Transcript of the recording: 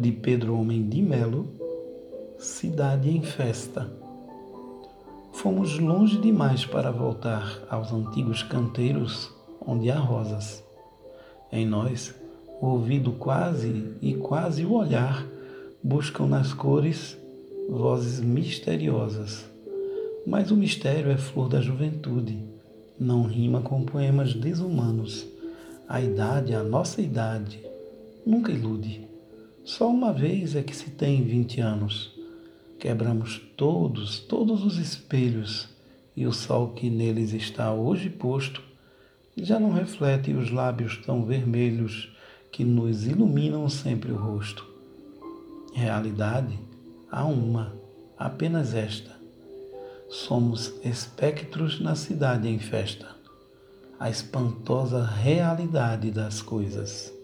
de Pedro Homem de Melo, Cidade em Festa. Fomos longe demais para voltar aos antigos canteiros onde há rosas. Em nós, o ouvido quase e quase o olhar buscam nas cores vozes misteriosas. Mas o mistério é flor da juventude, não rima com poemas desumanos. A idade, a nossa idade, nunca ilude. Só uma vez é que se tem vinte anos. Quebramos todos, todos os espelhos, e o sol que neles está hoje posto já não reflete os lábios tão vermelhos que nos iluminam sempre o rosto. Realidade há uma, apenas esta. Somos espectros na cidade em festa, a espantosa realidade das coisas.